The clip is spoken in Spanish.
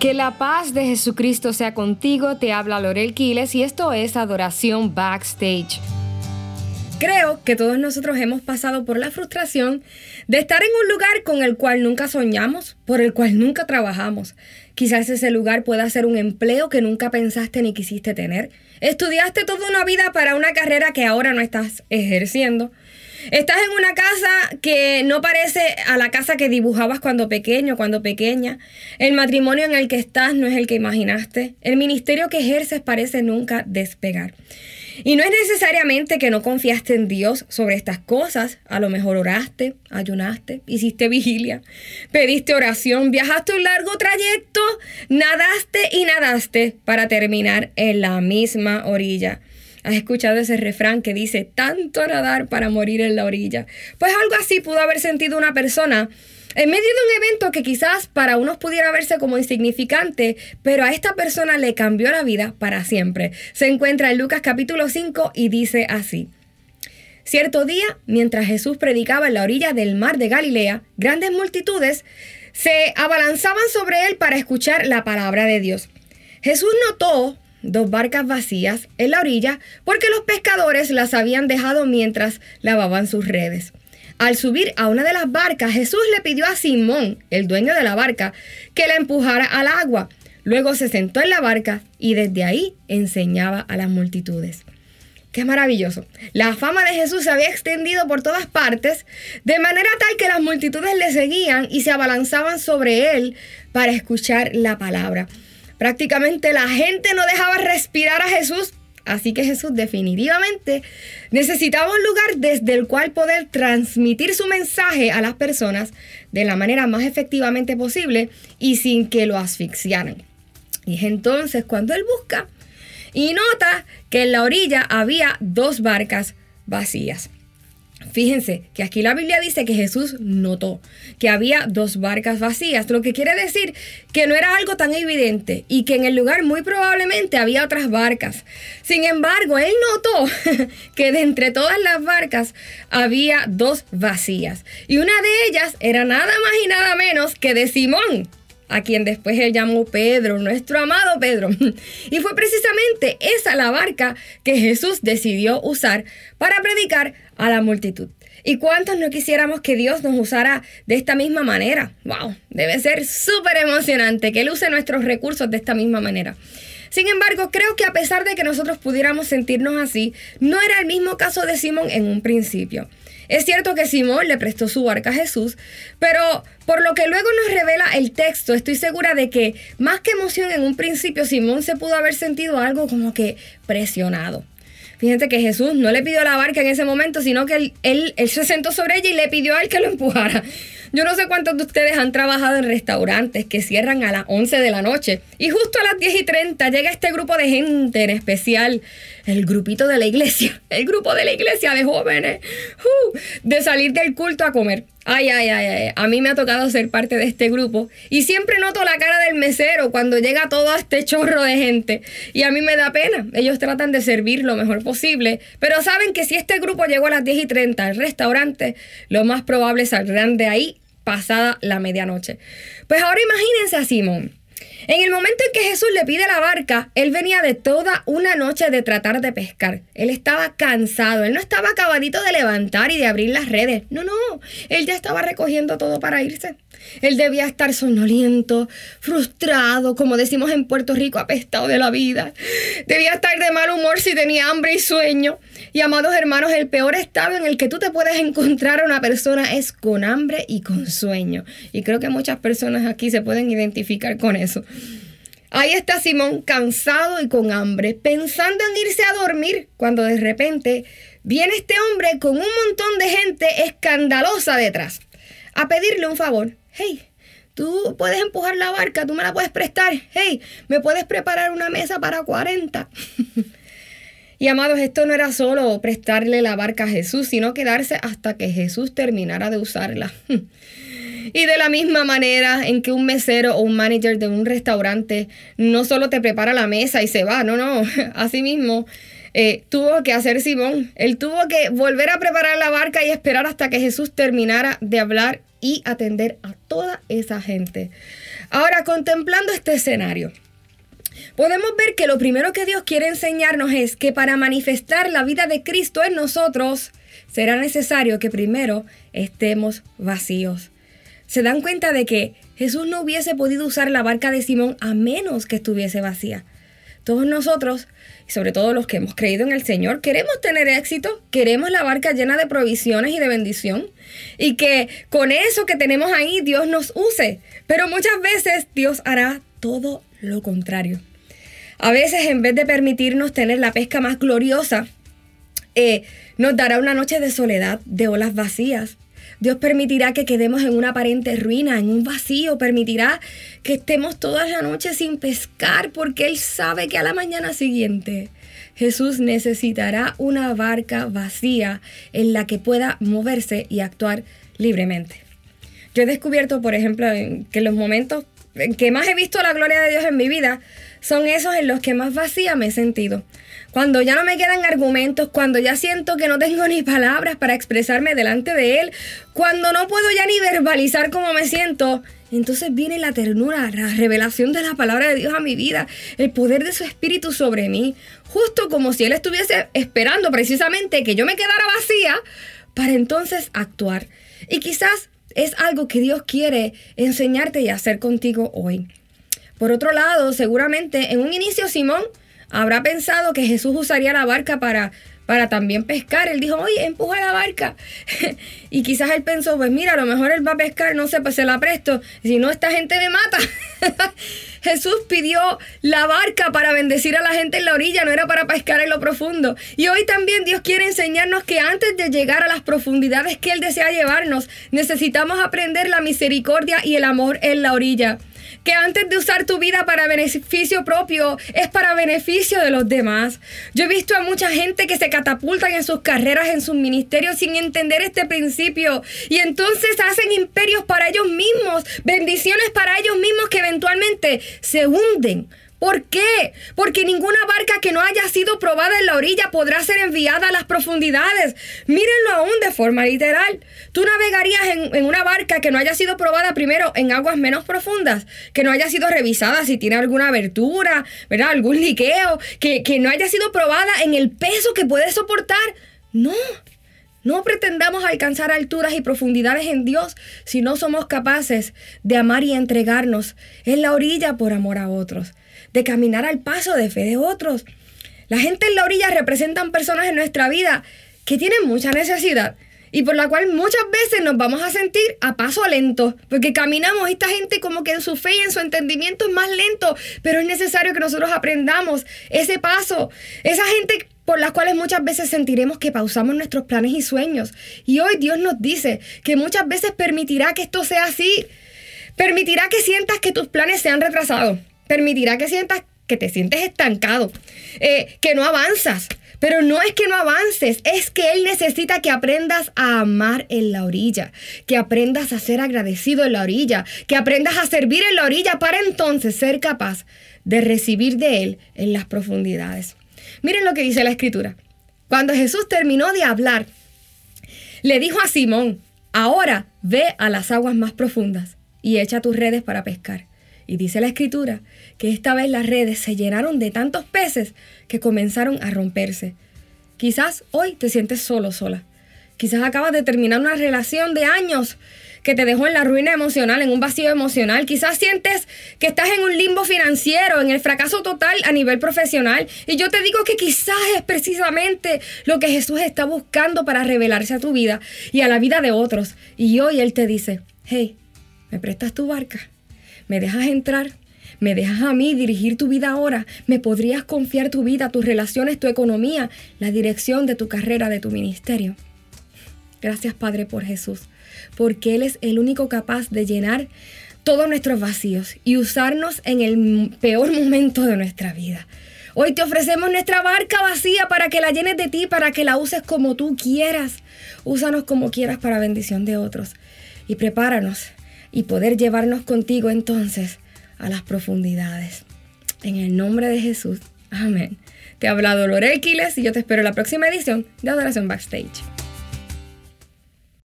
Que la paz de Jesucristo sea contigo, te habla Lorel Quiles y esto es Adoración Backstage. Creo que todos nosotros hemos pasado por la frustración de estar en un lugar con el cual nunca soñamos, por el cual nunca trabajamos. Quizás ese lugar pueda ser un empleo que nunca pensaste ni quisiste tener. Estudiaste toda una vida para una carrera que ahora no estás ejerciendo. Estás en una casa que no parece a la casa que dibujabas cuando pequeño, cuando pequeña. El matrimonio en el que estás no es el que imaginaste. El ministerio que ejerces parece nunca despegar. Y no es necesariamente que no confiaste en Dios sobre estas cosas. A lo mejor oraste, ayunaste, hiciste vigilia, pediste oración, viajaste un largo trayecto, nadaste y nadaste para terminar en la misma orilla. ¿Has escuchado ese refrán que dice tanto nadar para morir en la orilla? Pues algo así pudo haber sentido una persona en medio de un evento que quizás para unos pudiera verse como insignificante, pero a esta persona le cambió la vida para siempre. Se encuentra en Lucas capítulo 5 y dice así. Cierto día, mientras Jesús predicaba en la orilla del mar de Galilea, grandes multitudes se abalanzaban sobre él para escuchar la palabra de Dios. Jesús notó dos barcas vacías en la orilla porque los pescadores las habían dejado mientras lavaban sus redes. Al subir a una de las barcas, Jesús le pidió a Simón, el dueño de la barca, que la empujara al agua. Luego se sentó en la barca y desde ahí enseñaba a las multitudes. Qué maravilloso. La fama de Jesús se había extendido por todas partes, de manera tal que las multitudes le seguían y se abalanzaban sobre él para escuchar la palabra. Prácticamente la gente no dejaba respirar a Jesús, así que Jesús definitivamente necesitaba un lugar desde el cual poder transmitir su mensaje a las personas de la manera más efectivamente posible y sin que lo asfixiaran. Y es entonces cuando él busca y nota que en la orilla había dos barcas vacías. Fíjense que aquí la Biblia dice que Jesús notó que había dos barcas vacías, lo que quiere decir que no era algo tan evidente y que en el lugar muy probablemente había otras barcas. Sin embargo, él notó que de entre todas las barcas había dos vacías y una de ellas era nada más y nada menos que de Simón, a quien después él llamó Pedro, nuestro amado Pedro. Y fue precisamente esa la barca que Jesús decidió usar para predicar a la multitud. ¿Y cuántos no quisiéramos que Dios nos usara de esta misma manera? ¡Wow! Debe ser súper emocionante que Él use nuestros recursos de esta misma manera. Sin embargo, creo que a pesar de que nosotros pudiéramos sentirnos así, no era el mismo caso de Simón en un principio. Es cierto que Simón le prestó su barca a Jesús, pero por lo que luego nos revela el texto, estoy segura de que más que emoción en un principio, Simón se pudo haber sentido algo como que presionado. Fíjense que Jesús no le pidió la barca en ese momento, sino que él, se sentó sobre ella y le pidió a él que lo empujara. Yo no sé cuántos de ustedes han trabajado en restaurantes que cierran a las 11 de la noche y justo a las 10 y 30 llega este grupo de gente en especial, el grupito de la iglesia, el grupo de la iglesia de jóvenes, uh, de salir del culto a comer. Ay, ay, ay, ay, a mí me ha tocado ser parte de este grupo y siempre noto la cara del mesero cuando llega todo este chorro de gente y a mí me da pena. Ellos tratan de servir lo mejor posible, pero saben que si este grupo llegó a las 10 y 30 al restaurante, lo más probable saldrán de ahí pasada la medianoche. Pues ahora imagínense a Simón. En el momento en que Jesús le pide la barca, él venía de toda una noche de tratar de pescar. Él estaba cansado, él no estaba acabadito de levantar y de abrir las redes. No, no, él ya estaba recogiendo todo para irse. Él debía estar sonoliento, frustrado, como decimos en Puerto Rico, apestado de la vida. Debía estar de mal humor si tenía hambre y sueño. Y amados hermanos, el peor estado en el que tú te puedes encontrar a una persona es con hambre y con sueño. Y creo que muchas personas aquí se pueden identificar con eso. Ahí está Simón cansado y con hambre, pensando en irse a dormir, cuando de repente viene este hombre con un montón de gente escandalosa detrás, a pedirle un favor. Hey, tú puedes empujar la barca, tú me la puedes prestar. Hey, me puedes preparar una mesa para 40. Y amados, esto no era solo prestarle la barca a Jesús, sino quedarse hasta que Jesús terminara de usarla. Y de la misma manera en que un mesero o un manager de un restaurante no solo te prepara la mesa y se va, no, no, así mismo eh, tuvo que hacer Simón. Él tuvo que volver a preparar la barca y esperar hasta que Jesús terminara de hablar y atender a toda esa gente. Ahora, contemplando este escenario, podemos ver que lo primero que Dios quiere enseñarnos es que para manifestar la vida de Cristo en nosotros, será necesario que primero estemos vacíos. Se dan cuenta de que Jesús no hubiese podido usar la barca de Simón a menos que estuviese vacía. Todos nosotros, y sobre todo los que hemos creído en el Señor, queremos tener éxito, queremos la barca llena de provisiones y de bendición, y que con eso que tenemos ahí Dios nos use. Pero muchas veces Dios hará todo lo contrario. A veces en vez de permitirnos tener la pesca más gloriosa, eh, nos dará una noche de soledad, de olas vacías. Dios permitirá que quedemos en una aparente ruina, en un vacío. Permitirá que estemos toda la noche sin pescar porque Él sabe que a la mañana siguiente Jesús necesitará una barca vacía en la que pueda moverse y actuar libremente. Yo he descubierto, por ejemplo, que los momentos en que más he visto la gloria de Dios en mi vida son esos en los que más vacía me he sentido. Cuando ya no me quedan argumentos, cuando ya siento que no tengo ni palabras para expresarme delante de Él, cuando no puedo ya ni verbalizar cómo me siento, entonces viene la ternura, la revelación de la palabra de Dios a mi vida, el poder de su espíritu sobre mí, justo como si Él estuviese esperando precisamente que yo me quedara vacía para entonces actuar. Y quizás es algo que Dios quiere enseñarte y hacer contigo hoy. Por otro lado, seguramente en un inicio Simón habrá pensado que Jesús usaría la barca para, para también pescar. Él dijo, oye, empuja la barca. y quizás él pensó, pues mira, a lo mejor él va a pescar, no sé, pues se la presto. Si no, esta gente me mata. Jesús pidió la barca para bendecir a la gente en la orilla, no era para pescar en lo profundo. Y hoy también Dios quiere enseñarnos que antes de llegar a las profundidades que Él desea llevarnos, necesitamos aprender la misericordia y el amor en la orilla que antes de usar tu vida para beneficio propio, es para beneficio de los demás. Yo he visto a mucha gente que se catapultan en sus carreras, en sus ministerios, sin entender este principio. Y entonces hacen imperios para ellos mismos, bendiciones para ellos mismos que eventualmente se hunden ¿Por qué? Porque ninguna barca que no haya sido probada en la orilla podrá ser enviada a las profundidades. Mírenlo aún de forma literal. Tú navegarías en, una barca que no haya sido probada primero en aguas menos profundas, que no haya sido revisada si tiene alguna abertura, ¿verdad? Algún liqueo, que, que no haya sido probada en el peso que puede soportar. No. No pretendamos alcanzar alturas y profundidades en Dios si no somos capaces de amar y entregarnos en la orilla por amor a otros de caminar al paso de fe de otros. La gente en la orilla representan personas en nuestra vida que tienen mucha necesidad y por la cual muchas veces nos vamos a sentir a paso lento, porque caminamos, esta gente como que en su fe y en su entendimiento es más lento, pero es necesario que nosotros aprendamos ese paso. Esa gente por las cuales muchas veces sentiremos que pausamos nuestros planes y sueños. Y hoy Dios nos dice que muchas veces permitirá que esto sea así. Permitirá que sientas que tus planes se han retrasado permitirá que sientas que te sientes estancado, eh, que no avanzas. Pero no es que no avances, es que Él necesita que aprendas a amar en la orilla, que aprendas a ser agradecido en la orilla, que aprendas a servir en la orilla para entonces ser capaz de recibir de Él en las profundidades. Miren lo que dice la Escritura. Cuando Jesús terminó de hablar, le dijo a Simón, ahora ve a las aguas más profundas y echa tus redes para pescar. Y dice la escritura que esta vez las redes se llenaron de tantos peces que comenzaron a romperse. Quizás hoy te sientes solo, sola. Quizás acabas de terminar una relación de años que te dejó en la ruina emocional, en un vacío emocional. Quizás sientes que estás en un limbo financiero, en el fracaso total a nivel profesional. Y yo te digo que quizás es precisamente lo que Jesús está buscando para revelarse a tu vida y a la vida de otros. Y hoy Él te dice, hey, ¿me prestas tu barca? ¿Me dejas entrar? ¿Me dejas a mí dirigir tu vida ahora? ¿Me podrías confiar tu vida, tus relaciones, tu economía, la dirección de tu carrera, de tu ministerio? Gracias Padre por Jesús, porque Él es el único capaz de llenar todos nuestros vacíos y usarnos en el peor momento de nuestra vida. Hoy te ofrecemos nuestra barca vacía para que la llenes de ti, para que la uses como tú quieras. Úsanos como quieras para bendición de otros. Y prepáranos y poder llevarnos contigo entonces a las profundidades. En el nombre de Jesús. Amén. Te ha hablado Quiles y yo te espero en la próxima edición de Adoración Backstage.